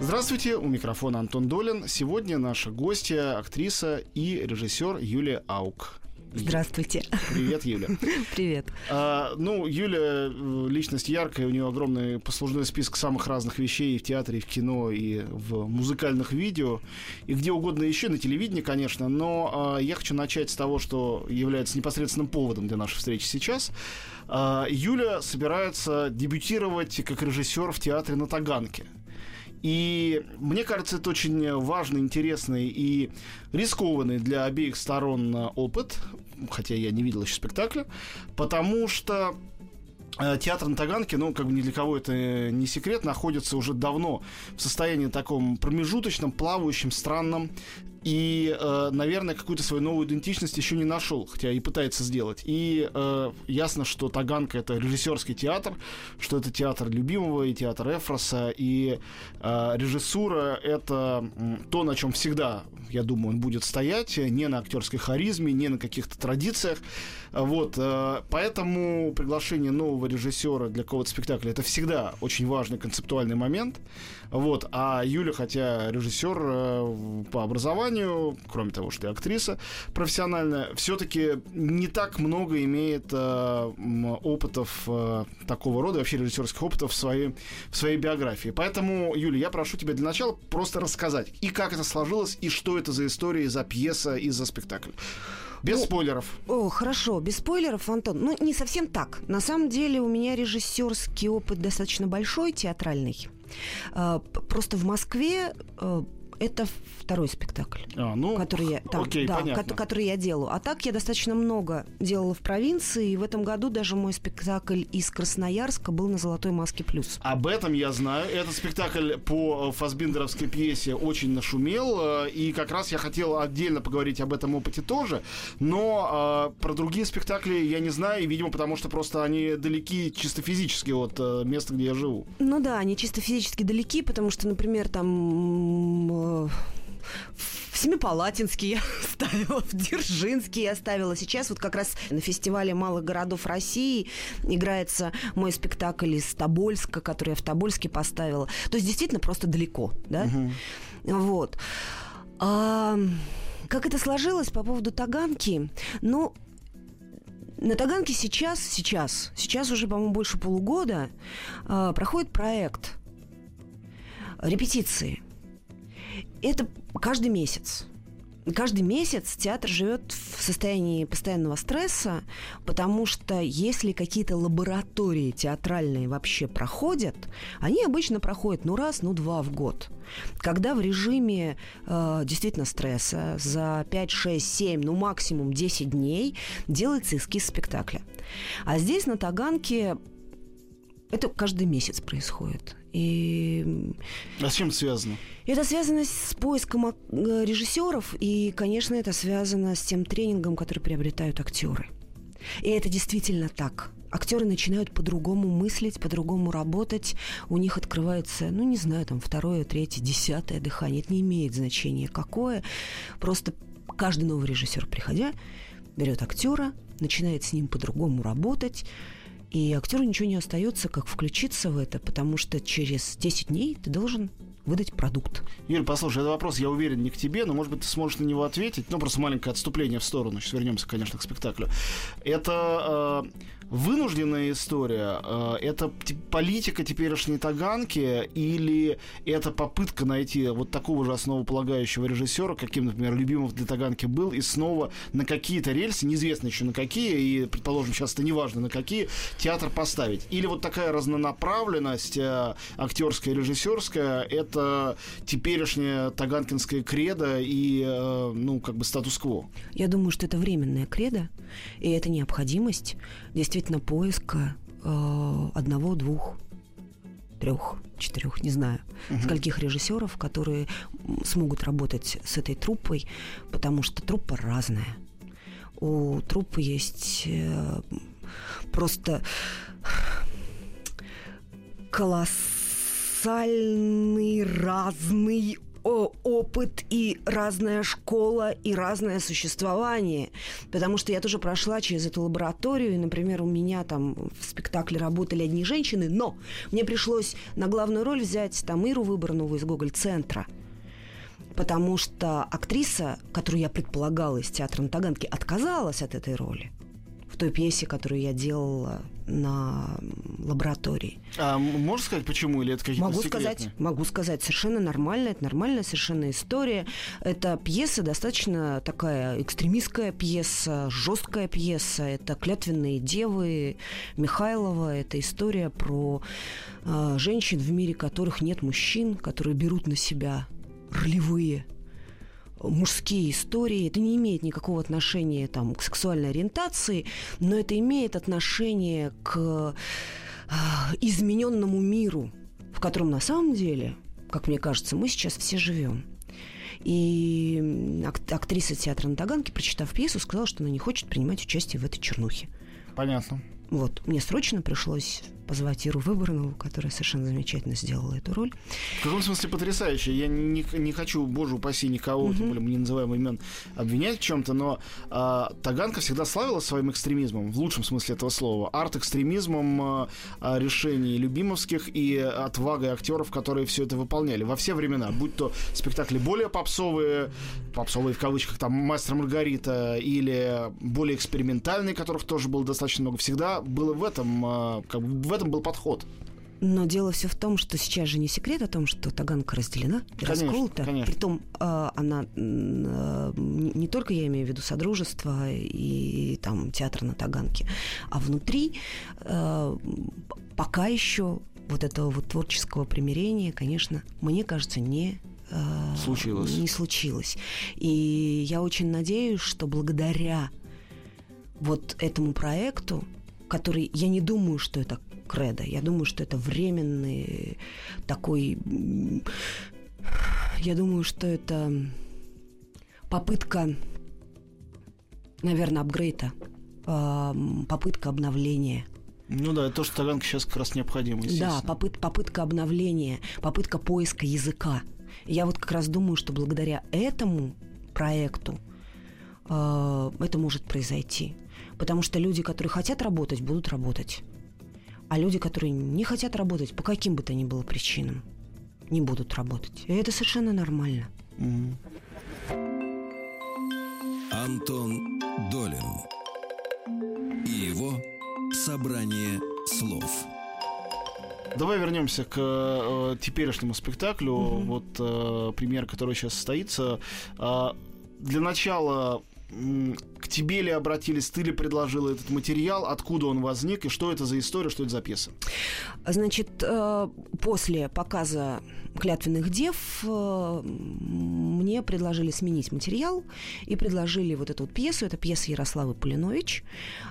Здравствуйте, у микрофона Антон Долин. Сегодня наша гостья, актриса и режиссер Юлия Аук. Здравствуйте. Привет, Юля. Привет. А, ну, Юля э, личность яркая, у нее огромный послужной список самых разных вещей и в театре, и в кино, и в музыкальных видео, и где угодно еще, на телевидении, конечно. Но а, я хочу начать с того, что является непосредственным поводом для нашей встречи сейчас. А, Юля собирается дебютировать как режиссер в театре на Таганке. И мне кажется, это очень важный, интересный и рискованный для обеих сторон э, опыт, хотя я не видел еще спектакля, потому что э, Театр на Таганке, ну, как бы ни для кого это не секрет, находится уже давно в состоянии таком промежуточном, плавающем, странном и, э, наверное, какую-то свою новую идентичность еще не нашел, хотя и пытается сделать. И э, ясно, что Таганка это режиссерский театр, что это театр любимого и театр Эфроса, и э, режиссура это то, на чем всегда, я думаю, он будет стоять, не на актерской харизме, не на каких-то традициях. Вот, поэтому приглашение нового режиссера для какого-то спектакля это всегда очень важный концептуальный момент. Вот, а Юля, хотя режиссер по образованию, кроме того, что и актриса профессиональная, все-таки не так много имеет э, опытов э, такого рода, вообще режиссерских опытов в своей, в своей биографии. Поэтому, Юля, я прошу тебя для начала просто рассказать, и как это сложилось, и что это за история, за пьеса и за спектакль. Без ну, спойлеров. О, хорошо, без спойлеров, Антон. Ну, не совсем так. На самом деле у меня режиссерский опыт достаточно большой, театральный. А, просто в Москве э, это второй спектакль, а, ну, который, я, да, окей, да, ко- который я делаю. А так я достаточно много делала в провинции, и в этом году даже мой спектакль из Красноярска был на «Золотой маске плюс». Об этом я знаю. Этот спектакль по фасбиндеровской пьесе очень нашумел, э, и как раз я хотел отдельно поговорить об этом опыте тоже, но э, про другие спектакли я не знаю, видимо, потому что просто они далеки чисто физически от э, места, где я живу. Ну да, они чисто физически далеки, потому что, например, там в Семипалатинский я ставила, в Дзержинский я ставила. Сейчас вот как раз на фестивале малых городов России играется мой спектакль из Тобольска, который я в Тобольске поставила. То есть действительно просто далеко, да? Угу. Вот. А, как это сложилось по поводу Таганки? Ну, на Таганке сейчас, сейчас, сейчас уже, по-моему, больше полугода э, проходит проект репетиции. Это каждый месяц. Каждый месяц театр живет в состоянии постоянного стресса, потому что если какие-то лаборатории театральные вообще проходят, они обычно проходят ну раз, ну два в год. Когда в режиме э, действительно стресса за 5, 6, 7, ну максимум 10 дней делается эскиз спектакля. А здесь на Таганке это каждый месяц происходит. И... А с чем связано? Это связано с поиском э, режиссеров, и, конечно, это связано с тем тренингом, который приобретают актеры. И это действительно так. Актеры начинают по-другому мыслить, по-другому работать. У них открывается, ну, не знаю, там, второе, третье, десятое дыхание. Это не имеет значения какое. Просто каждый новый режиссер, приходя, берет актера, начинает с ним по-другому работать, и актеру ничего не остается, как включиться в это, потому что через 10 дней ты должен выдать продукт. Юль, послушай, это вопрос, я уверен, не к тебе, но, может быть, ты сможешь на него ответить. Ну, просто маленькое отступление в сторону. Сейчас вернемся, конечно, к спектаклю. Это э, вынужденная история? Э, это политика теперешней Таганки или это попытка найти вот такого же основополагающего режиссера, каким, например, Любимов для Таганки был, и снова на какие-то рельсы, неизвестно еще на какие, и, предположим, сейчас это не важно на какие, театр поставить? Или вот такая разнонаправленность э, актерская, режиссерская, это теперешняя таганкинская кредо и, э, ну, как бы статус-кво? Я думаю, что это временная кредо, и это необходимость действительно поиска э, одного, двух, трех, четырех, не знаю, Мгм. скольких режиссеров, которые смогут работать с этой труппой, потому что труппа разная. У труппы есть э, просто колоссальный разный опыт и разная школа и разное существование. Потому что я тоже прошла через эту лабораторию, и, например, у меня там в спектакле работали одни женщины, но мне пришлось на главную роль взять там Иру Выборнову из Гоголь-центра. Потому что актриса, которую я предполагала из театра на Таганке, отказалась от этой роли той пьесе, которую я делала на лаборатории. А можешь сказать, почему? Или это какие-то Могу секретные? сказать, могу сказать, совершенно нормально, это нормальная совершенно история. Это пьеса достаточно такая экстремистская пьеса, жесткая пьеса. Это клятвенные девы Михайлова. Это история про э, женщин в мире, которых нет мужчин, которые берут на себя ролевые мужские истории. Это не имеет никакого отношения там, к сексуальной ориентации, но это имеет отношение к э, измененному миру, в котором на самом деле, как мне кажется, мы сейчас все живем. И актриса театра на Таганке, прочитав пьесу, сказала, что она не хочет принимать участие в этой чернухе. Понятно. Вот. Мне срочно пришлось позвать Иру Выборнову, которая совершенно замечательно сделала эту роль. В каком смысле потрясающе? Я не, не хочу, боже упаси, никого, тем более мы не называем имен, обвинять в чем-то, но а, Таганка всегда славилась своим экстремизмом, в лучшем смысле этого слова. Арт-экстремизмом а, решений любимовских и отвагой актеров, которые все это выполняли во все времена. Будь то спектакли более попсовые, попсовые в кавычках, там «Мастер Маргарита», или более экспериментальные, которых тоже было достаточно много. Всегда было в этом, а, как бы в этом был подход. Но дело все в том, что сейчас же не секрет о том, что Таганка разделена и Конечно, расколота. конечно. Притом э, она э, не только я имею в виду Содружество и там театр на Таганке, а внутри э, пока еще вот этого вот творческого примирения, конечно, мне кажется, не Случилось. Не случилось. И я очень надеюсь, что благодаря вот этому проекту, который, я не думаю, что это кредо, я думаю, что это временный такой, я думаю, что это попытка, наверное, апгрейда, ам, попытка обновления. Ну да, это то, что Таганка сейчас как раз необходимо, Да, попыт- попытка обновления, попытка поиска языка. Я вот как раз думаю, что благодаря этому проекту э, это может произойти. Потому что люди, которые хотят работать, будут работать. А люди, которые не хотят работать, по каким бы то ни было причинам, не будут работать. И это совершенно нормально. Мгм. Антон Долин и его собрание слов. Давай вернемся к э, теперешнему спектаклю. Вот э, премьер, который сейчас состоится. А, для начала к тебе ли обратились, ты ли предложила этот материал, откуда он возник и что это за история, что это за пьеса? Значит, э, после показа клятвенных дев э, мне предложили сменить материал и предложили вот эту вот пьесу. Это пьеса Ярославы Полинович,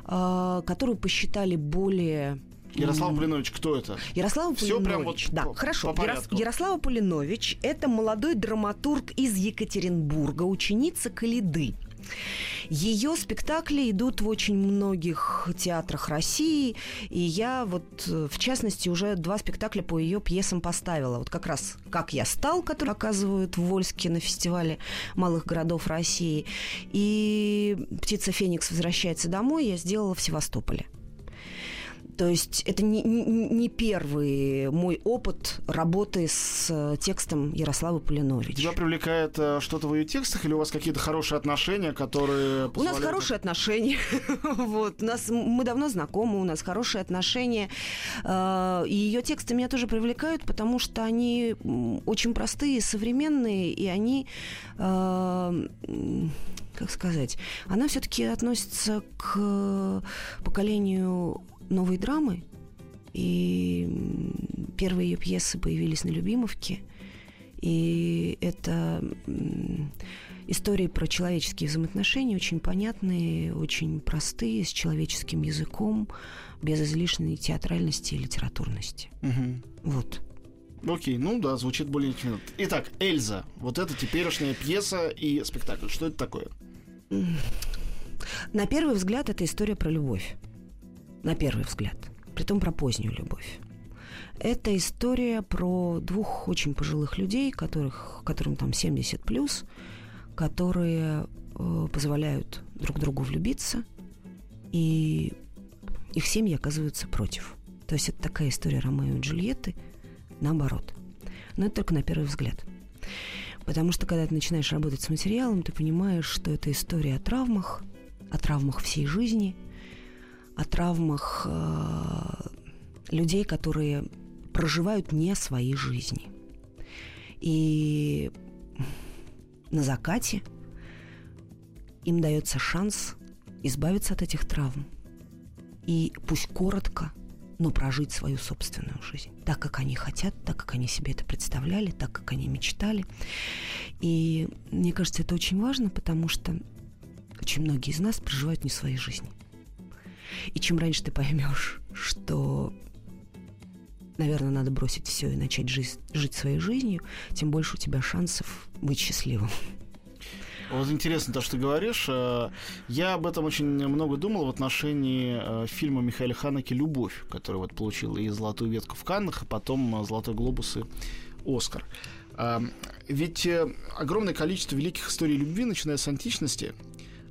э, которую посчитали более... Ярослав м, Блинович, кто это? Ярослава Всё прям Полинович. вот да, по- хорошо. по Ярос-. Ярослава Полинович – это молодой драматург из Екатеринбурга, ученица Калиды. Ее спектакли идут в очень многих театрах России, и я вот, э, в частности, уже два спектакля по ее пьесам поставила. Вот как раз «Как я стал», который показывают в Вольске на фестивале малых городов России, и «Птица Феникс возвращается домой» я сделала в Севастополе. То есть это не, не- первый мой опыт работы с э, текстом Ярославы Полинович. Тебя привлекает э, что-то в ее текстах или у вас какие-то хорошие отношения, которые У нас позволяют- хорошие отношения. вот. У нас, мы давно знакомы, у нас хорошие отношения. Э, И ее тексты меня тоже привлекают, потому что они очень простые, современные, и они, как сказать, она все-таки относится к поколению новой драмы. И первые ее пьесы появились на Любимовке. И это истории про человеческие взаимоотношения, очень понятные, очень простые, с человеческим языком, без излишней театральности и литературности. Мгм. Вот. Окей, ну да, звучит более чем. Итак, Эльза. Вот это теперешняя пьеса и спектакль. Что это такое? На первый взгляд это история про любовь. На первый взгляд. Притом про позднюю любовь. Это история про двух очень пожилых людей, которых, которым там 70 плюс, которые э, позволяют друг другу влюбиться, и их семьи оказываются против. То есть это такая история Ромео и Джульетты, наоборот. Но это только на первый взгляд. Потому что когда ты начинаешь работать с материалом, ты понимаешь, что это история о травмах, о травмах всей жизни, о травмах э, людей, которые проживают не свои жизни. И на закате им дается шанс избавиться от этих травм. И пусть коротко, но прожить свою собственную жизнь. Так, как они хотят, так, как они себе это представляли, так, как они мечтали. И мне кажется, это очень важно, потому что очень многие из нас проживают не свои жизни. И чем раньше ты поймешь, что наверное, надо бросить все и начать жить, жить своей жизнью, тем больше у тебя шансов быть счастливым. Вот интересно то, что ты говоришь. Э, я об этом очень много думал в отношении э, фильма Михаила Ханеки «Любовь», который вот получил и «Золотую ветку» в Каннах, а потом «Золотой глобус» и «Оскар». Ведь э, огромное количество великих историй любви, начиная с античности,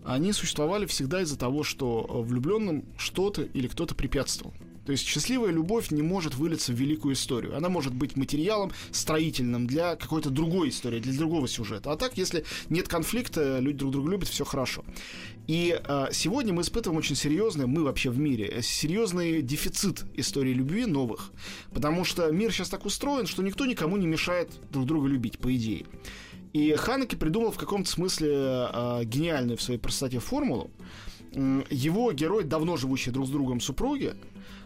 они существовали всегда из-за того, что влюбленным что-то или кто-то препятствовал. То есть счастливая любовь не может вылиться в великую историю. Она может быть материалом строительным для какой-то другой истории, для другого сюжета. А так, если нет конфликта, люди друг друга любят, все хорошо. И э, сегодня мы испытываем очень серьезный, мы вообще в мире, э, серьезный дефицит истории любви новых. Потому что мир сейчас так устроен, что никто никому не мешает друг друга любить, по идее. И Ханеке придумал в каком-то смысле э, гениальную в своей простоте формулу. Его герой, давно живущие друг с другом супруги,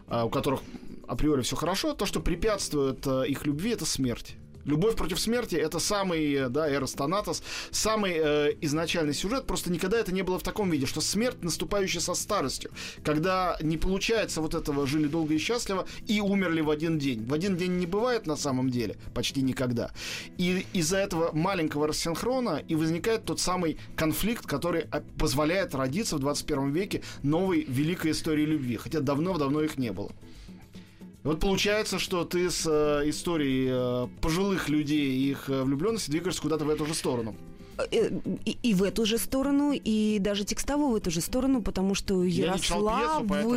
а, у которых априори все хорошо, то, что препятствует э, их любви, это смерть. Любовь против смерти это самый, э, да, Эрос Танатос, самый э, изначальный сюжет, просто никогда это не было в таком виде, что смерть, наступающая со старостью, когда не получается вот этого жили долго и счастливо и умерли в один день. В один день не бывает на самом деле, почти никогда. И из-за этого маленького рассинхрона и возникает тот самый конфликт, который позволяет родиться в 21 веке новой великой истории любви, хотя давно-давно их не было. Вот получается, что ты с э, историей э, пожилых людей и их э, влюбленности двигаешься куда-то в эту же сторону. Э, и, и в эту же сторону, и даже текстовую в эту же сторону, потому что Ярославы... Поэтому...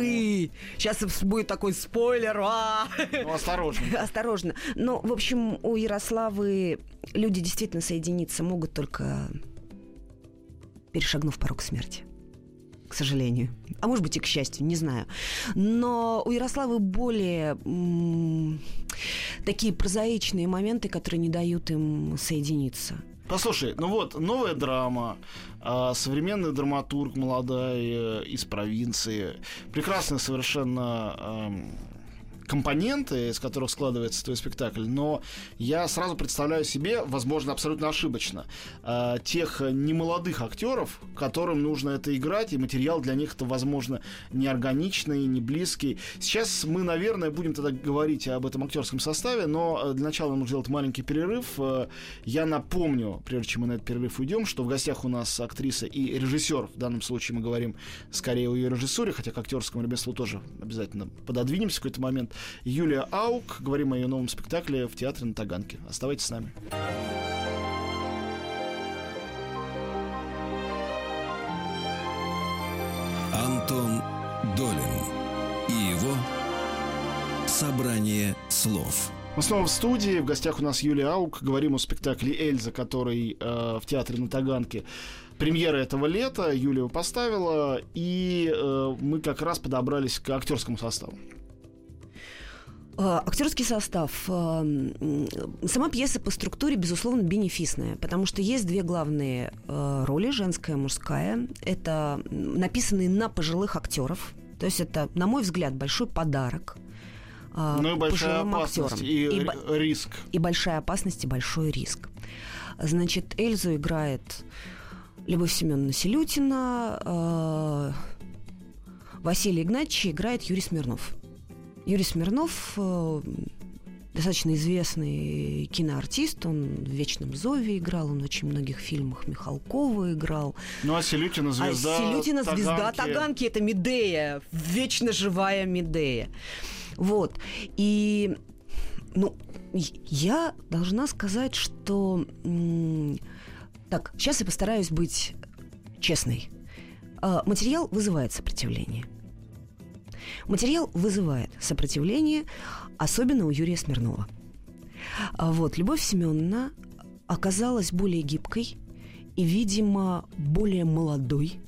Сейчас будет такой спойлер. А! Ну, осторожно. осторожно. Но, в общем, у Ярославы люди действительно соединиться могут только перешагнув порог смерти к сожалению. А может быть и к счастью, не знаю. Но у Ярославы более м- такие прозаичные моменты, которые не дают им соединиться. Послушай, ну вот, новая драма, а, современный драматург молодая э, из провинции, прекрасная совершенно компоненты, из которых складывается твой спектакль, но я сразу представляю себе, возможно, абсолютно ошибочно, э, тех немолодых актеров, которым нужно это играть, и материал для них это, возможно, неорганичный, не близкий. Сейчас мы, наверное, будем тогда говорить об этом актерском составе, но э, для начала нужно сделать маленький перерыв. Э, я напомню, прежде чем мы на этот перерыв уйдем, что в гостях у нас актриса и режиссер, в данном случае мы говорим скорее о ее режиссуре, хотя к актерскому ремеслу тоже обязательно пододвинемся в какой-то момент. Юлия Аук. Говорим о ее новом спектакле в театре на Таганке. Оставайтесь с нами. Антон Долин и его «Собрание слов». Мы снова в студии. В гостях у нас Юлия Аук. Говорим о спектакле «Эльза», который э, в театре на Таганке премьера этого лета. Юлия поставила, и э, мы как раз подобрались к актерскому составу. Э, актерский состав. Сама пьеса по структуре, безусловно, бенефисная, потому что есть две главные э, роли, женская и мужская. Это написанные на пожилых актеров. То есть это, на мой взгляд, большой подарок ну и большая опасность актерам. и, и риск. И большая опасность, и большой риск. Значит, Эльзу играет Любовь Семеновна Селютина, Василий Игнатьевич играет Юрий Смирнов. Юрий Смирнов э, достаточно известный киноартист, он в «Вечном зове» играл, он в очень многих фильмах Михалкова играл. Ну, а Селютина звезда А Селютина звезда Таганки. Таганки, это Медея, вечно живая Медея. Вот. И, ну, я должна сказать, что... Так, сейчас я постараюсь быть честной. А, Материал вызывает сопротивление. Материал вызывает сопротивление, особенно у Юрия Смирнова. А Вот, Любовь Семеновна оказалась более гибкой и, видимо, более молодой.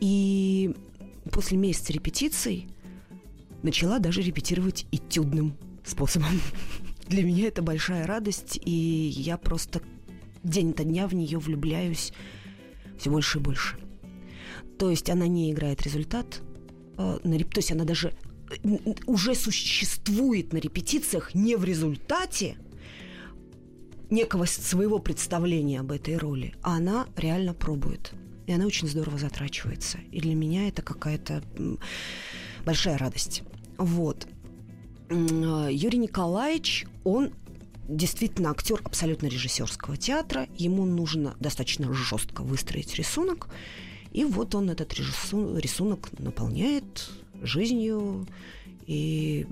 И после месяца репетиций начала даже репетировать этюдным способом. Для меня это большая радость, и я просто день ото дня в нее влюбляюсь все больше и больше. То есть она не играет результат, э, на реп- то есть она даже э, уже существует на репетициях не в результате некого своего представления об этой роли, а она реально пробует. И она очень здорово затрачивается. И для меня это какая-то большая радость. Вот. Э, Юрий Николаевич, он действительно актер абсолютно режиссерского театра. Ему нужно достаточно жестко выстроить рисунок. И вот он этот рисунок наполняет жизнью. И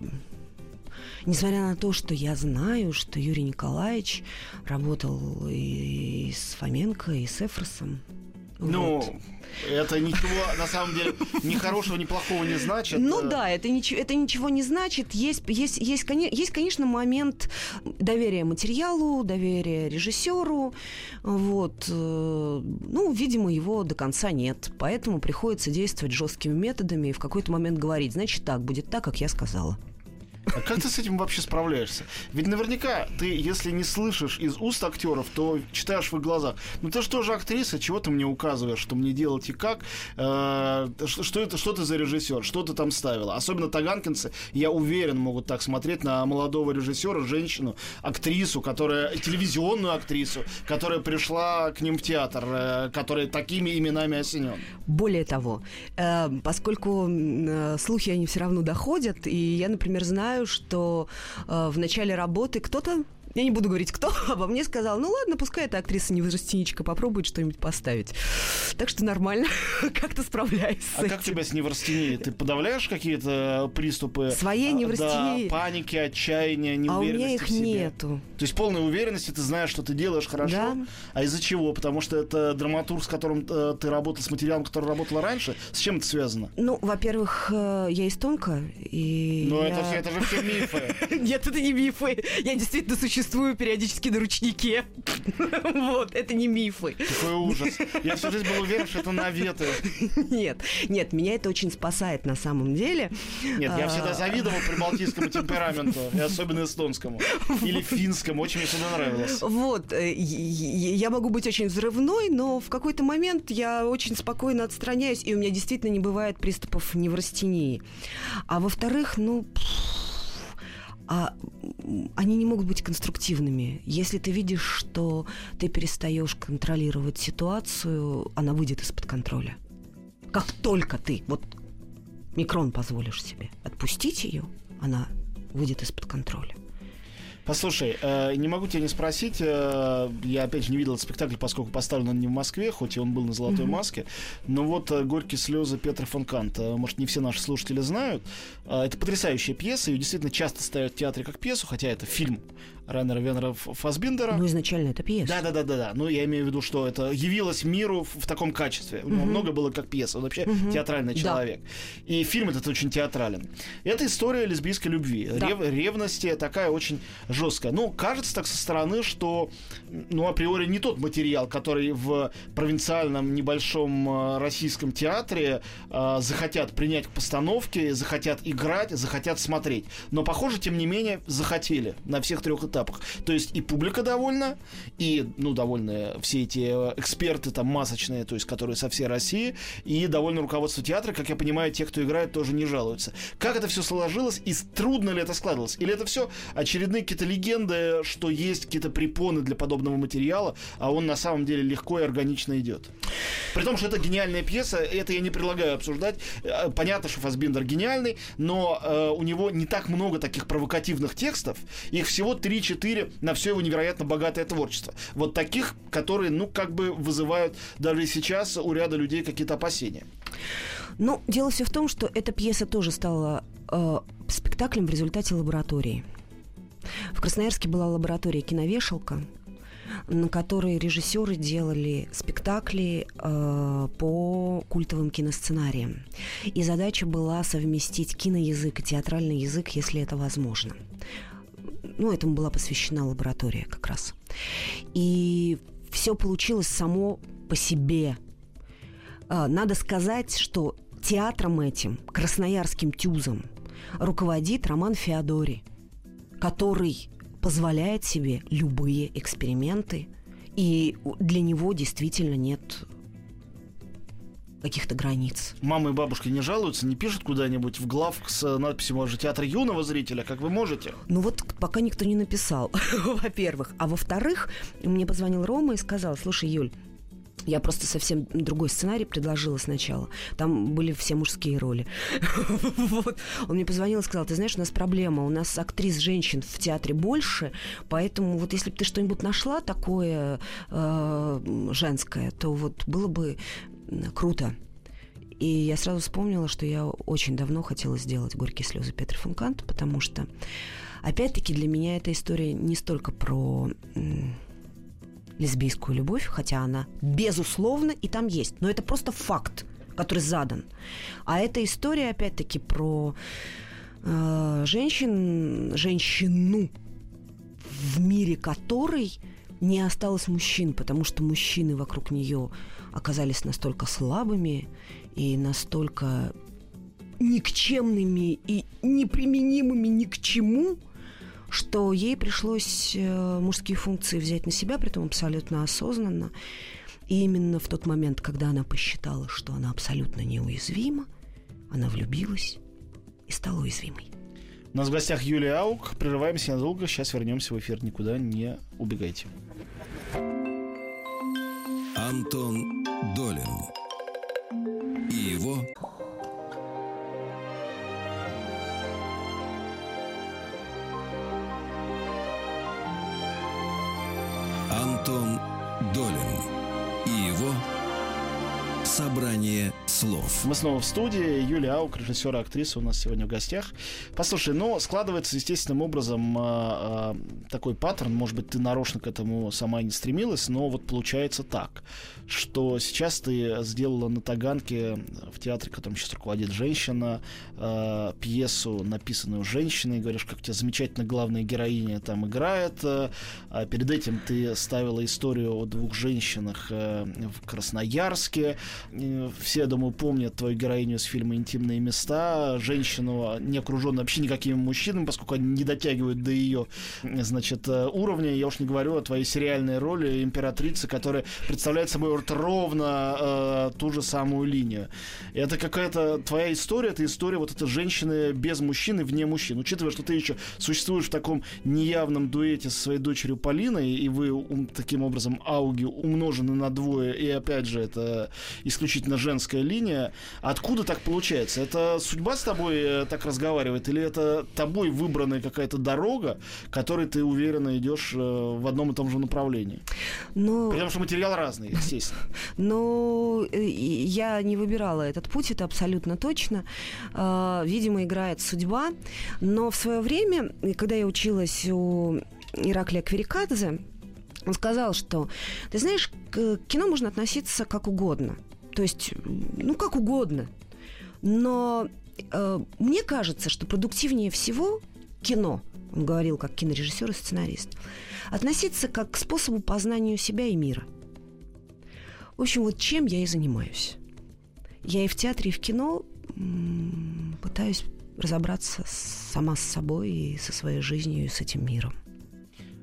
несмотря на то, что я знаю, что Юрий Николаевич работал и с Фоменко, и с Эфросом. Ну, Вот. Это ничего, на самом деле, ни хорошего, ни плохого не значит. Ну Э, да, это ничего, это ничего не значит. Есть, есть, есть, есть, конечно, момент доверия материалу, доверия режиссеру. Вот. э, Ну, видимо, его до конца нет. Поэтому приходится действовать жесткими методами и в какой-то момент говорить, значит так, будет так, как я сказала. А как ты с этим вообще справляешься? Ведь наверняка ты, если не слышишь из уст актеров, то читаешь в их глазах. Ну ты что же актриса, чего ты мне указываешь, что мне делать и как? Э, что, это, что ты за режиссер? Что ты там ставила? Особенно таганкинцы, я уверен, могут так смотреть на молодого режиссера, женщину, актрису, которая телевизионную актрису, которая пришла к ним в театр, э, которая такими именами осенен. Более того, э, поскольку слухи они все равно доходят, и я, например, знаю, что э, в начале работы кто-то я не буду говорить, кто обо мне сказал. Ну ладно, пускай эта актриса неврастеничка попробует что-нибудь поставить. Так что нормально, как-то справляюсь А как тебя с неврастенией? Ты подавляешь какие-то приступы? Своей а, неврастении? Да, паники, отчаяния, А у неуверенности меня их нету. То есть полной уверенности, ты знаешь, что ты делаешь хорошо. Да. А из-за чего? Потому что это драматург, с которым э, ты работал, с материалом, который работала раньше. С чем это связано? Ну, во-первых, э, я из Тонка, и Ну, я- это, это же все мифы. Нет, это не мифы. Я действительно существую периодически на ручнике. Вот, это не мифы. Какой ужас. Я всю жизнь был уверен, что это наветы. Нет, нет, меня это очень спасает на самом деле. Нет, я А, всегда завидовал прибалтийскому темпераменту, и особенно эстонскому. Или финскому, очень мне всегда нравилось. Вот, э, я могу быть очень взрывной, но в какой-то момент я очень спокойно отстраняюсь, и у меня действительно не бывает приступов неврастении. А во-вторых, ну, пф, а они не могут быть конструктивными. Если ты видишь, что ты перестаешь контролировать ситуацию, она выйдет из-под контроля. Как только ты вот микрон позволишь себе отпустить ее, она выйдет из-под контроля. Послушай, э, не могу тебя не спросить, э, я опять же не видел этот спектакль, поскольку поставлен он не в Москве, хоть и он был на «Золотой маске», но вот э, «Горькие слезы» Петра фон Канта, может, не все наши слушатели знают, Э, это потрясающая пьеса, ее действительно часто ставят в театре как пьесу, хотя это фильм Райнера Венера Ф- Фассбиндера. Ну, изначально это пьеса. Да, да, да, да, да. Ну, я имею в виду, что это явилось миру в, в таком качестве. У него много было как пьеса. Он вообще театральный Да. человек. И фильм этот очень театрален. Это история лесбийской любви. Да. Рев- ревности такая очень жесткая. Ну, кажется так со стороны, что, ну, априори не тот материал, который в провинциальном небольшом э, российском театре э, захотят принять к постановке, захотят играть, захотят смотреть. Но, похоже, тем не менее, захотели на всех трех этапах. То есть и публика довольна, и, ну, довольны все эти эксперты там масочные, то есть которые со всей России, и довольно руководство театра, как я понимаю, те, кто играет, тоже не жалуются. Как это все сложилось, и трудно ли это складывалось? Или это все очередные какие-то легенды, что есть какие-то препоны для подобного материала, а он на самом деле легко и органично идет? При том, что это гениальная пьеса, это я не предлагаю обсуждать. Э, понятно, что Фасбиндер гениальный, но э, у него не так много таких провокативных текстов. Их всего 3-4 на все его невероятно богатое творчество. Вот таких, которые, ну, как бы вызывают даже сейчас у ряда людей какие-то опасения. Ну, дело все в том, что эта пьеса тоже стала э, спектаклем в результате лаборатории. В Красноярске была лаборатория киновешалка, на которой режиссеры делали спектакли э, по культовым киносценариям. И задача была совместить киноязык и театральный язык, если это возможно. Ну, этому была посвящена лаборатория как раз. И все получилось само по себе. Э, надо сказать, что театром этим, красноярским тюзом, руководит Роман Феодори, который позволяет себе любые эксперименты, и для него действительно нет каких-то границ. Мамы и бабушки не жалуются, не пишут куда-нибудь в глав с надписью, может, театр юного зрителя, как вы можете? Ну вот пока никто не написал, во-первых. А во-вторых, мне позвонил Рома и сказал, слушай, Юль, я просто совсем другой сценарий предложила сначала. Там были все мужские роли. вот. Он мне позвонил и сказал, ты знаешь, у нас проблема, у нас актрис женщин в театре больше, поэтому вот если бы ты что-нибудь нашла такое э, женское, то вот было бы круто. И я сразу вспомнила, что я очень давно хотела сделать «Горькие слезы» Петра Функанта, потому что, опять-таки, для меня эта история не столько про лесбийскую любовь, хотя она безусловно и там есть, но это просто факт, который задан. А эта история, опять-таки, про э, женщин, женщину, в мире которой не осталось мужчин, потому что мужчины вокруг нее оказались настолько слабыми и настолько никчемными и неприменимыми ни к чему – что ей пришлось э, мужские функции взять на себя, при этом абсолютно осознанно. И именно в тот момент, когда она посчитала, что она абсолютно неуязвима, она влюбилась и стала уязвимой. У нас в гостях Юлия Аук. Прерываемся ненадолго. Сейчас вернемся в эфир. Никуда не убегайте. Антон Долин и его Антон Долин и его собрание слов. Мы снова в студии. Юлия Аук, режиссер и актриса у нас сегодня в гостях. Послушай, ну, складывается естественным образом э, э, такой паттерн. Может быть, ты нарочно к этому сама не стремилась, но вот получается так, что сейчас ты сделала на Таганке в театре, которым сейчас руководит женщина, э, пьесу, написанную женщиной. Говоришь, как тебя замечательно главная героиня там играет. А перед этим ты ставила историю о двух женщинах э, в Красноярске. Все, думаю, помнят твою героиню с фильма «Интимные места», женщину, не окруженную вообще никакими мужчинами, поскольку они не дотягивают до ее, значит, э, уровня. Я уж не говорю о твоей сериальной роли императрицы, которая представляет собой вот ровно э, ту же самую линию. Это какая-то твоя история, это история вот этой женщины без мужчины, вне мужчин. Учитывая, что ты еще существуешь в таком неявном дуэте со своей дочерью Полиной, и вы таким образом ауги умножены на двое, и опять же, это исключительно женская линия. Откуда так получается? Это судьба с тобой э, так разговаривает, или это тобой выбранная какая-то дорога, которой ты уверенно идешь э, в одном и том же направлении? Ну... Потому что материал разный, естественно. Ну, э, я не выбирала этот путь, это абсолютно точно. Видимо, играет судьба. Но в свое время, когда я училась у Ираклия Кверикадзе, он сказал, что, ты знаешь, к кино можно относиться как угодно. То есть, ну, как угодно. Но э, мне кажется, что продуктивнее всего кино, он говорил как кинорежиссер и сценарист, относиться как к способу познанию себя и мира. В общем, вот чем я и занимаюсь. Я и в театре, и в кино м- пытаюсь разобраться сама с собой и со своей жизнью, и с этим миром.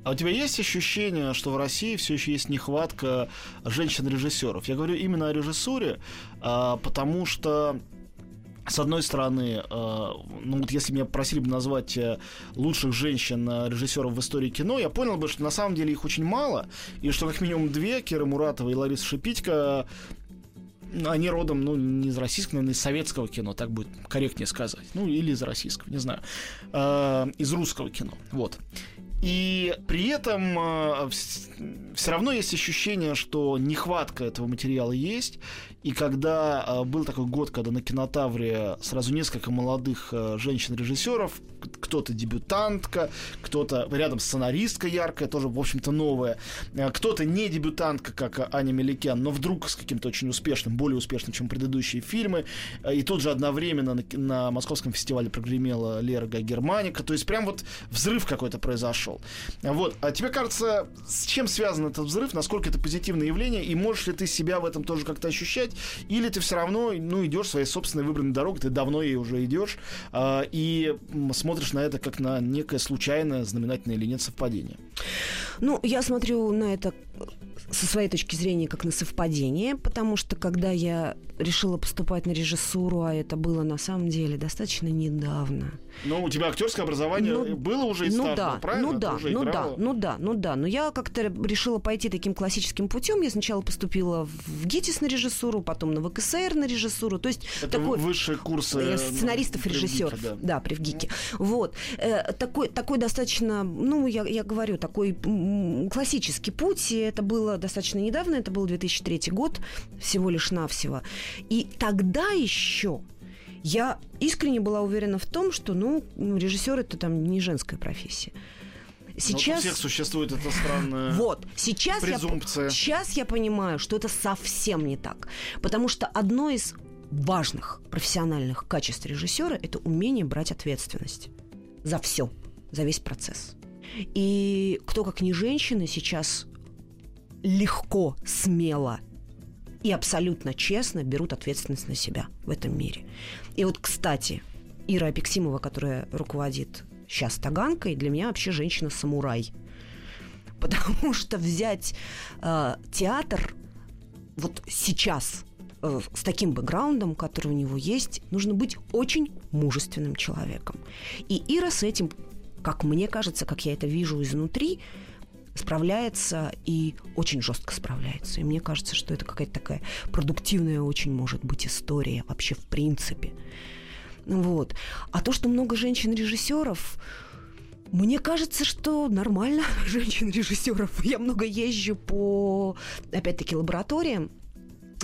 А у тебя есть ощущение, что в России все еще есть нехватка женщин-режиссеров? Я говорю именно о режиссуре, а, потому что с одной стороны, а, ну вот если меня просили бы назвать э, лучших женщин-режиссеров в истории кино, я понял бы, что на самом деле их очень мало, и что как минимум две, Кира Муратова и Лариса Шипитько, они родом, ну, не из российского, наверное, из советского кино, так будет корректнее сказать. Ну, или из российского, не знаю. Э, из русского кино. Вот. И при этом э, все равно есть ощущение, что нехватка этого материала есть. И когда э, был такой год, когда на кинотавре сразу несколько молодых э, женщин-режиссеров, кто-то дебютантка, кто-то рядом сценаристка яркая, тоже, в общем-то, новая, э, кто-то не дебютантка, как Аня Меликян, но вдруг с каким-то очень успешным, более успешным, чем предыдущие фильмы. И тут же одновременно на, на Московском фестивале прогремела Лера Германика. То есть прям вот взрыв какой-то произошел. Вот. А тебе кажется, с чем связан этот взрыв, насколько это позитивное явление, и можешь ли ты себя в этом тоже как-то ощущать, или ты все равно, ну, идешь своей собственной выбранной дорогой, ты давно ей уже идешь, э, и смотришь на это как на некое случайное, знаменательное или нет совпадение? Ну, я смотрю на это со своей точки зрения как на совпадение, потому что когда я решила поступать на режиссуру, а это было на самом деле достаточно недавно. Ну, у тебя актерское образование ну, было уже из ну, старта, да, правильно? Ну да, ну да, ну да, ну да. Но я как-то решила пойти таким классическим путем. Я сначала поступила в ГИТИС на режиссуру, потом на ВКСР на режиссуру. То есть это такой высшие курсы э, сценаристов, ну, режиссеров. Да. да, при ВГИКе. Вот э, такой такой достаточно, ну я я говорю, такой классический путь. Это было достаточно недавно. Это был 2003 год всего лишь навсего. И тогда еще я искренне была уверена в том, что, ну, режиссер это там не женская профессия. Сейчас... У всех существует эта странная вот. сейчас презумпция. Я, сейчас я понимаю, что это совсем не так. Потому что одно из важных профессиональных качеств режиссера это умение брать ответственность за все, за весь процесс. И кто, как не женщины, сейчас легко, смело и абсолютно честно берут ответственность на себя в этом мире. И вот, кстати, Ира Апексимова, которая руководит сейчас Таганкой, для меня вообще женщина-самурай. Потому что взять э, театр вот сейчас э, с таким бэкграундом, который у него есть, нужно быть очень мужественным человеком. И Ира с этим, как мне кажется, как я это вижу изнутри, справляется и очень жестко справляется. И мне кажется, что это какая-то такая продуктивная очень может быть история вообще в принципе. Вот. А то, что много женщин-режиссеров, мне кажется, что нормально женщин-режиссеров. Я много езжу по, опять-таки, лабораториям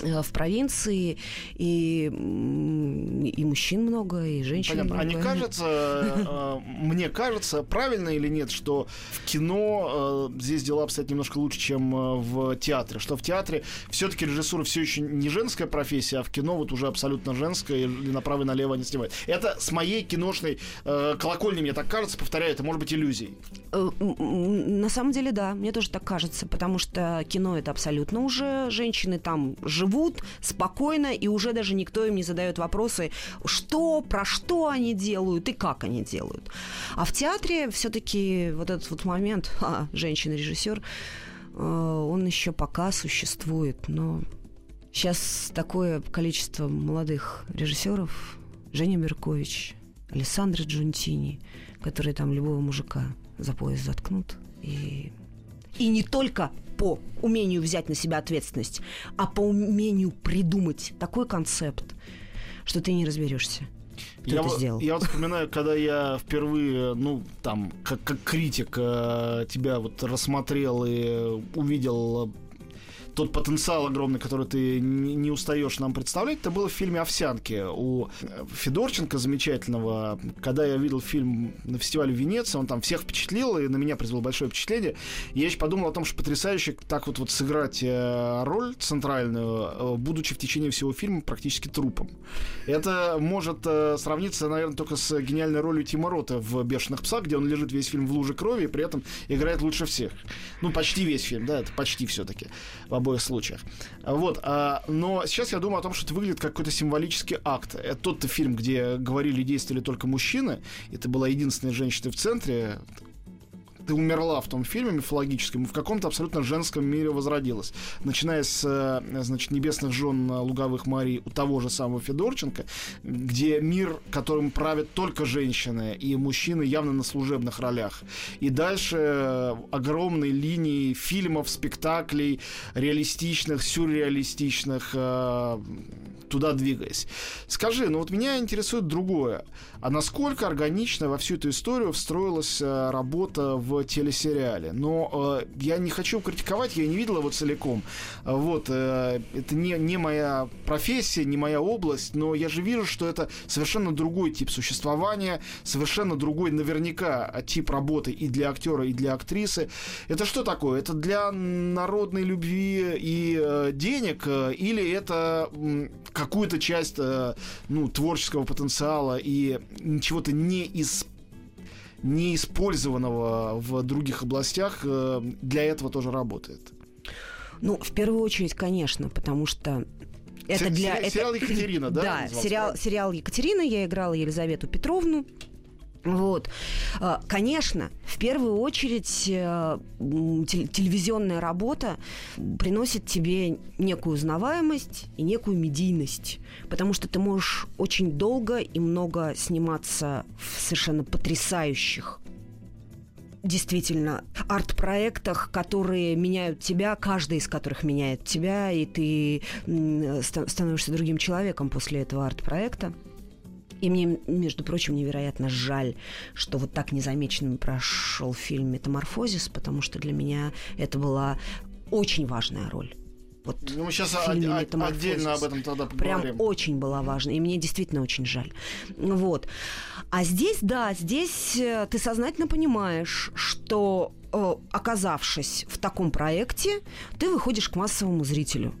в провинции и, и мужчин много, и женщин Понятно. много. А не кажется, э, мне кажется, правильно или нет, что в кино э, здесь дела обстоят немножко лучше, чем в театре? Что в театре все-таки режиссура все еще не женская профессия, а в кино вот уже абсолютно женская, и направо и налево они снимают. Это с моей киношной колокольни, мне так кажется, повторяю, это может быть иллюзией. На самом деле, да, мне тоже так кажется, потому что кино это абсолютно уже женщины там живут живут спокойно, и уже даже никто им не задает вопросы, что, про что они делают и как они делают. А в театре все-таки вот этот вот момент, а, женщина-режиссер, э, он еще пока существует, но сейчас такое количество молодых режиссеров, Женя Меркович, Александра Джунтини, которые там любого мужика за пояс заткнут. И, и не только по умению взять на себя ответственность, а по умению придумать такой концепт, что ты не разберешься. Кто я, это сделал? я вот вспоминаю, когда я впервые, ну, там, как, как критик э, тебя вот рассмотрел и увидел тот потенциал огромный, который ты не, устаешь нам представлять, это было в фильме «Овсянки» у Федорченко замечательного. Когда я видел фильм на фестивале в Венеции, он там всех впечатлил, и на меня произвел большое впечатление. Я еще подумал о том, что потрясающе так вот, вот сыграть э, роль центральную, э, будучи в течение всего фильма практически трупом. Это может э, сравниться, наверное, только с гениальной ролью Тима Рота в «Бешеных псах», где он лежит весь фильм в луже крови и при этом играет лучше всех. Ну, почти весь фильм, да, это почти все-таки обоих случаях. Вот, а, но сейчас я думаю о том, что это выглядит как какой-то символический акт. Это тот фильм, где говорили действовали только мужчины, и ты была единственной женщиной в центре, ты умерла в том фильме мифологическом, в каком-то абсолютно женском мире возродилась. Начиная с, э, значит, «Небесных жен луговых Марий» у того же самого Федорченко, где мир, которым правят только женщины, и мужчины явно на служебных ролях. И дальше э, огромные линии фильмов, спектаклей, реалистичных, сюрреалистичных, э, туда двигаясь. Скажи, ну вот меня интересует другое. А насколько органично во всю эту историю встроилась э, работа в телесериале? Но э, я не хочу критиковать, я не видел его целиком. Вот, э, это не, не моя профессия, не моя область, но я же вижу, что это совершенно другой тип существования, совершенно другой наверняка тип работы и для актера, и для актрисы. Это что такое? Это для народной любви и э, денег, э, или это какую-то часть э, ну, творческого потенциала и чего-то не из неиспользованного в других областях э, для этого тоже работает. Ну, в первую очередь, конечно, потому что это для... Сериал это... Екатерина, да? Да, сериал, сериал Екатерина, я играла Елизавету Петровну. Вот. А, конечно, в первую очередь э, телевизионная работа приносит тебе некую узнаваемость и некую медийность, потому что ты можешь очень долго и много сниматься в совершенно потрясающих действительно арт-проектах, которые меняют тебя, каждый из которых меняет тебя, и ты становишься другим человеком после этого арт-проекта. И мне, между прочим, невероятно жаль, что вот так незамеченным прошел фильм «Метаморфозис», потому что для меня это была очень важная роль. Вот ну, мы сейчас о- о- отдельно об этом тогда поговорим. Прям очень была важна, и мне действительно очень жаль. Вот. А здесь, да, здесь э, ты сознательно понимаешь, что э, оказавшись в таком проекте, ты выходишь к массовому зрителю.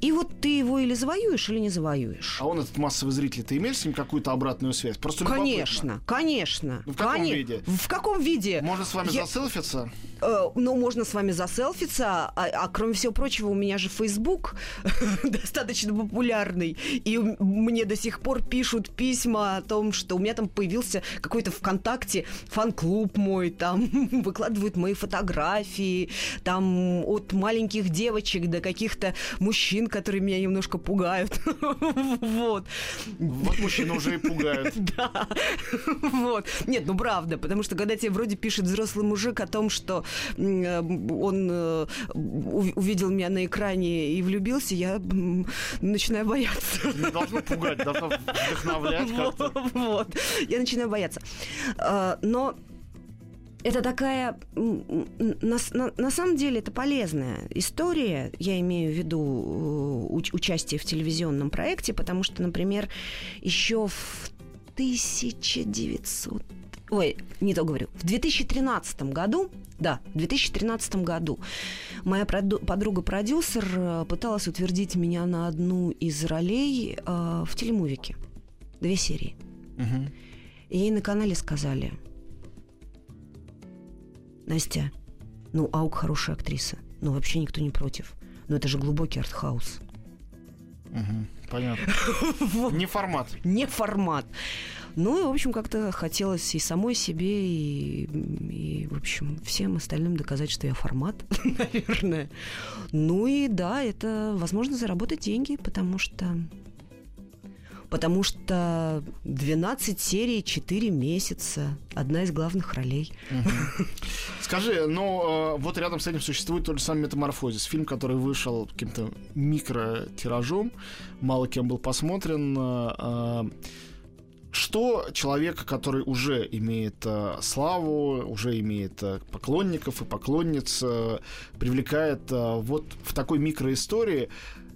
И вот ты его или завоюешь, или не завоюешь. А он, этот массовый зритель, ты имеешь с ним какую-то обратную связь? Просто Конечно, конечно. Ну, в каком Коне... виде? В каком виде? Можно с вами Я... заселфиться? Э, ну, можно с вами заселфиться, а, а кроме всего прочего, у меня же Facebook достаточно популярный, и мне до сих пор пишут письма о том, что у меня там появился какой-то ВКонтакте фан-клуб мой, там выкладывают мои фотографии, там от маленьких девочек до каких-то мужчин, которые меня немножко пугают. Вот. Вот мужчины уже и пугают. Да. Вот. Нет, ну правда, потому что когда тебе вроде пишет взрослый мужик о том, что он э, увидел меня на экране и влюбился, я начинаю бояться. Не должно пугать, должно вдохновлять как-то. Вот, я начинаю бояться. Э, но это такая, на, на, на самом деле, это полезная история. Я имею в виду уч, участие в телевизионном проекте, потому что, например, еще в 1900 ой, не то говорю, в 2013 году, да, в 2013 году моя подруга-продюсер э, пыталась утвердить меня на одну из ролей э, в телемувике. Две серии. Угу. И ей на канале сказали, Настя, ну, Аук хорошая актриса, но вообще никто не против. Но это же глубокий артхаус. Угу, понятно. Не формат. Не формат. Ну и, в общем, как-то хотелось и самой себе, и, и, в общем, всем остальным доказать, что я формат, наверное. Ну и да, это возможно заработать деньги, потому что потому что 12 серий, 4 месяца, одна из главных ролей. Скажи, ну вот рядом с этим существует тот же самый «Метаморфозис», фильм, который вышел каким-то микротиражом, мало кем был посмотрен, а, что человека, который уже имеет э, славу, уже имеет э, поклонников и поклонниц, э, привлекает э, вот в такой микроистории,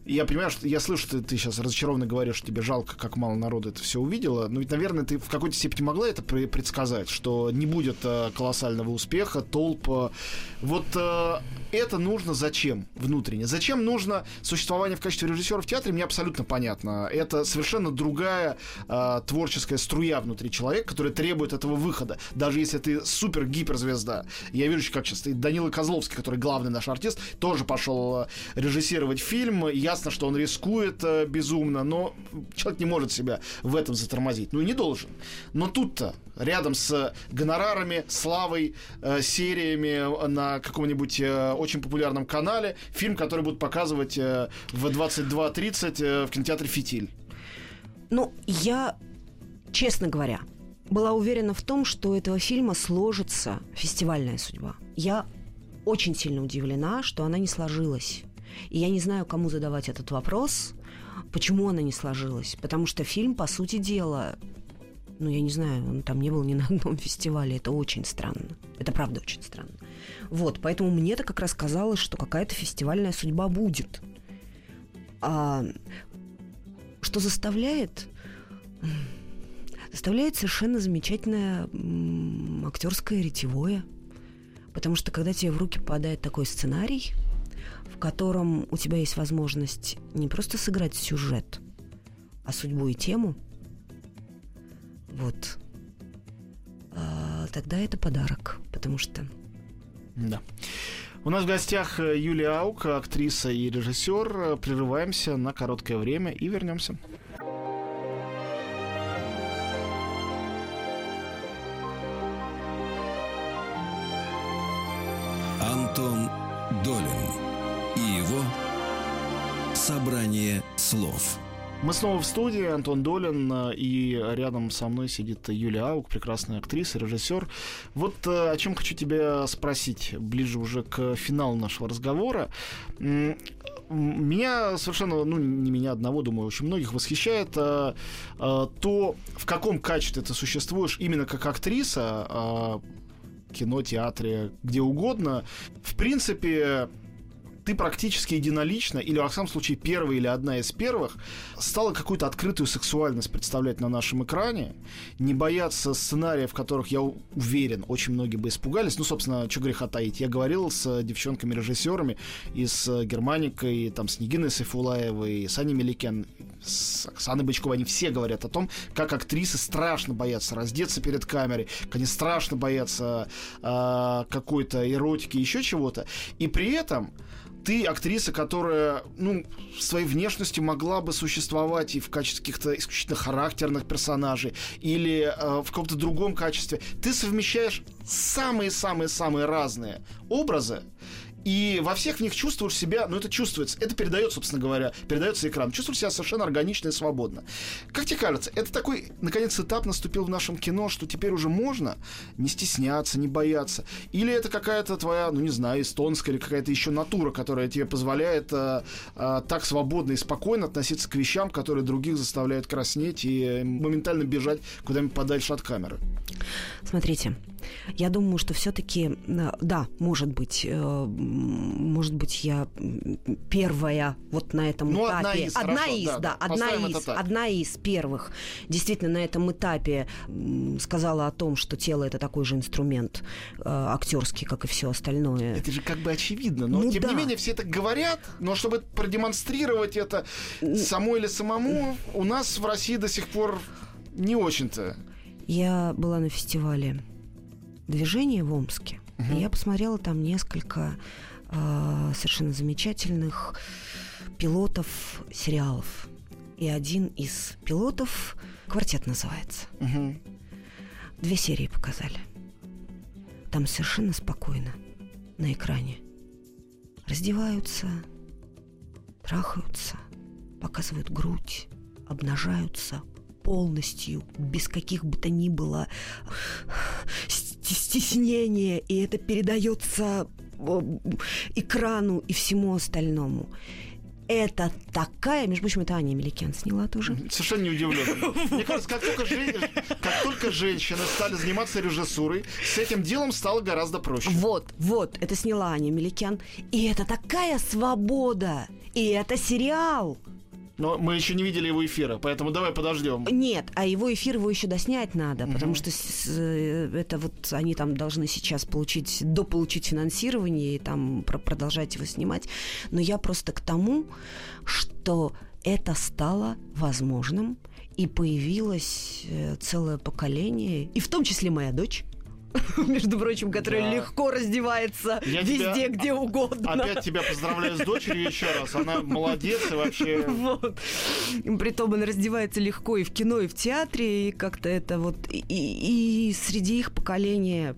я понимаю, что я слышу, что ты сейчас разочарованно говоришь, что тебе жалко, как мало народу это все увидело. Но ведь, наверное, ты в какой-то степени могла это предсказать, что не будет э, колоссального успеха, толп. Вот э, это нужно зачем внутренне? Зачем нужно существование в качестве режиссера в театре? Мне абсолютно понятно. Это совершенно другая э, творческая струя внутри человека, которая требует этого выхода. Даже если ты супер-гиперзвезда. Я вижу, как сейчас и Данила Козловский, который главный наш артист, тоже пошел режиссировать фильм. Я ясно, что он рискует э, безумно, но человек не может себя в этом затормозить. Ну и не должен. Но тут-то рядом с гонорарами, славой, э, сериями на каком-нибудь э, очень популярном канале фильм, который будут показывать э, в 22.30 э, в кинотеатре «Фитиль». Ну, я, честно говоря, была уверена в том, что у этого фильма сложится фестивальная судьба. Я очень сильно удивлена, что она не сложилась. И я не знаю, кому задавать этот вопрос, почему она не сложилась. Потому что фильм, по сути дела, ну, я не знаю, он там не был ни на одном фестивале. Это очень странно. Это правда очень странно. Вот, поэтому мне-то как раз казалось, что какая-то фестивальная судьба будет. А, что заставляет заставляет совершенно замечательное актерское ретевое. Потому что когда тебе в руки попадает такой сценарий, в котором у тебя есть возможность не просто сыграть сюжет, а судьбу и тему, вот, а, тогда это подарок, потому что... Да. У нас в гостях э, Юлия Аук, актриса и режиссер. Прерываемся на короткое время и вернемся. Слов. Мы снова в студии, Антон Долин, э, и рядом со мной сидит Юлия Аук, прекрасная актриса, режиссер. Вот э, о чем хочу тебя спросить, ближе уже к финалу нашего разговора. Меня совершенно, ну, не меня одного, думаю, очень многих восхищает а, а, то, в каком качестве ты существуешь именно как актриса, а, кино, театре, где угодно. В принципе, ты практически единолично, или, во всяком случае, первая или одна из первых, стала какую-то открытую сексуальность представлять на нашем экране, не бояться сценариев, которых, я уверен, очень многие бы испугались. Ну, собственно, что греха таить. Я говорил с девчонками-режиссерами, и с Германикой, и, там, с Нигиной Сайфулаевой, и с Аней Меликен, с Оксаной Бычковой. Они все говорят о том, как актрисы страшно боятся раздеться перед камерой, как они страшно боятся э, какой-то эротики, еще чего-то. И при этом ты актриса, которая, ну, своей внешностью могла бы существовать и в качестве каких-то исключительно характерных персонажей, или э, в каком-то другом качестве. Ты совмещаешь самые-самые-самые разные образы, и во всех них чувствуешь себя, ну это чувствуется, это передает, собственно говоря, передается экран. Чувствуешь себя совершенно органично и свободно. Как тебе кажется, это такой, наконец, этап наступил в нашем кино, что теперь уже можно не стесняться, не бояться? Или это какая-то твоя, ну не знаю, эстонская или какая-то еще натура, которая тебе позволяет а, а, так свободно и спокойно относиться к вещам, которые других заставляют краснеть и моментально бежать куда-нибудь подальше от камеры? Смотрите, я думаю, что все-таки, э, да, может быть, э, может быть, я первая вот на этом ну, этапе. Одна из, одна хорошо, из да, да, одна из, одна из первых. Действительно, на этом этапе сказала о том, что тело это такой же инструмент э, актерский, как и все остальное. Это же как бы очевидно, но ну, тем да. не менее все это говорят, но чтобы продемонстрировать это самой или самому, у нас в России до сих пор не очень-то. Я была на фестивале движения в Омске. И я посмотрела там несколько э, совершенно замечательных пилотов сериалов. И один из пилотов квартет называется. Uh-huh. Две серии показали. Там совершенно спокойно на экране раздеваются, трахаются, показывают грудь, обнажаются полностью, без каких бы то ни было стеснения, и это передается экрану и всему остальному. Это такая, между прочим, это Аня Меликен сняла тоже. Совершенно не удивлен. Мне кажется, как только, жен... как только женщины стали заниматься режиссурой, с этим делом стало гораздо проще. Вот, вот, это сняла Аня Меликян. И это такая свобода. И это сериал. Но мы еще не видели его эфира, поэтому давай подождем. Нет, а его эфир его еще доснять надо, угу. потому что с, это вот они там должны сейчас получить, дополучить финансирование и там про продолжать его снимать. Но я просто к тому, что это стало возможным, и появилось целое поколение, и в том числе моя дочь, между прочим, которая Да. легко раздевается Я везде, тебя- где угодно. Опять тебя поздравляю с дочерью еще раз. Она молодец и вообще... Вот. Притом он раздевается легко и в кино, и в театре, и как-то это вот... И, и- и среди их поколения...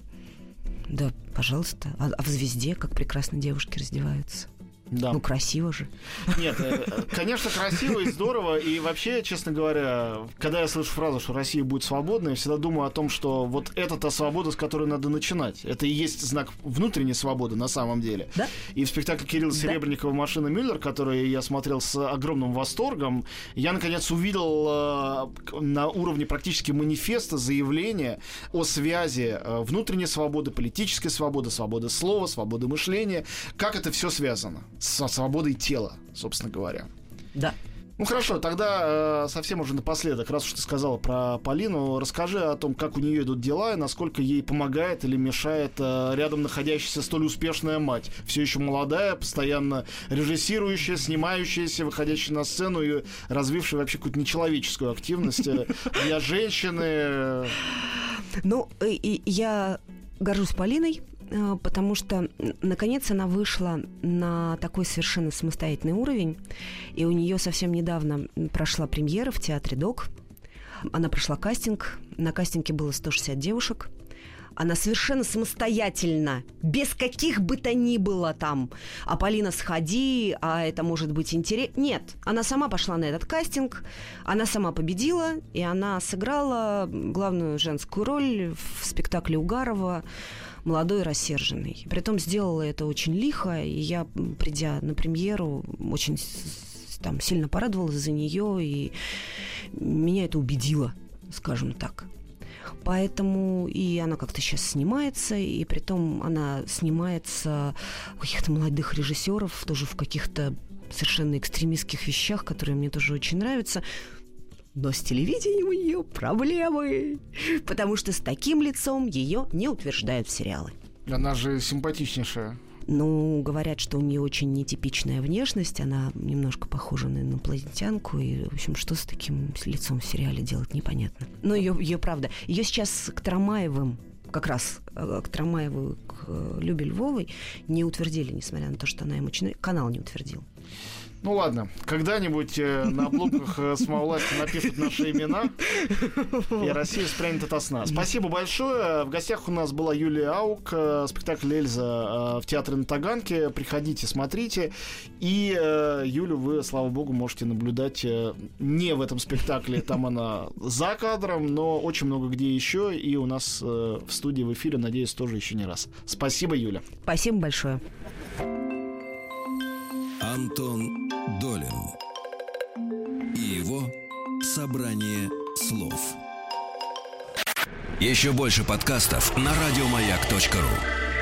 Да, пожалуйста. А, а в «Звезде» как прекрасно девушки раздеваются. Да. Ну, красиво же. Нет, э, конечно, красиво и здорово. И вообще, честно говоря, когда я слышу фразу, что Россия будет свободной, я всегда думаю о том, что вот это та свобода, с которой надо начинать. Это и есть знак внутренней свободы на самом деле. Да. И в спектакле Кирилла Серебренникова «Машина Мюллер», который я смотрел с огромным восторгом, я, наконец, увидел э, на уровне практически манифеста заявление о связи э, внутренней свободы, политической свободы, свободы слова, свободы мышления, как это все связано со свободой тела, собственно говоря. Да. Ну хорошо, тогда э, совсем уже напоследок, раз уж ты сказала про Полину, расскажи о том, как у нее идут дела и насколько ей помогает или мешает э, рядом находящаяся столь успешная мать. Все еще молодая, постоянно режиссирующая, снимающаяся, выходящая на сцену и развившая вообще какую-то нечеловеческую активность э, для женщины. Ну, и, и я горжусь Полиной, э, потому что, наконец, она вышла на такой совершенно самостоятельный уровень, и у нее совсем недавно прошла премьера в театре ДОК. Она прошла кастинг, на кастинге было 160 девушек. Она совершенно самостоятельно, без каких бы то ни было там, а Полина, сходи, а это может быть интересно. Нет, она сама пошла на этот кастинг, она сама победила, и она сыграла главную женскую роль в спектакле Угарова молодой и рассерженный. Притом сделала это очень лихо, и я, придя на премьеру, очень там сильно порадовалась за нее, и меня это убедило, скажем так. Поэтому и она как-то сейчас снимается, и притом она снимается у каких-то молодых режиссеров, тоже в каких-то совершенно экстремистских вещах, которые мне тоже очень нравятся. Но с телевидением у нее проблемы, потому что с таким лицом ее не утверждают в сериалы. Она же симпатичнейшая. Ну, говорят, что у нее очень нетипичная внешность, она немножко похожа на инопланетянку, и, в общем, что с таким лицом в сериале делать, непонятно. Но ее, ее правда. Ее сейчас к Трамаевым, как раз э, к Трамаеву, к э, Любе Львовой не утвердили, несмотря на то, что она им очень... Канал не утвердил. Ну ладно, когда-нибудь э, на обломках э, самовласти напишут наши имена, и Россия спрянет ото сна. Спасибо большое. В гостях у нас была Юлия Аук, э, спектакль «Эльза» э, в театре на Таганке. Приходите, смотрите. И э, Юлю вы, слава богу, можете наблюдать э, не в этом спектакле, там она за кадром, но очень много где еще. И у нас в студии в эфире, надеюсь, тоже еще не раз. Спасибо, Юля. Спасибо большое. Антон Долин и его собрание слов. Еще больше подкастов на радиомаяк.ру.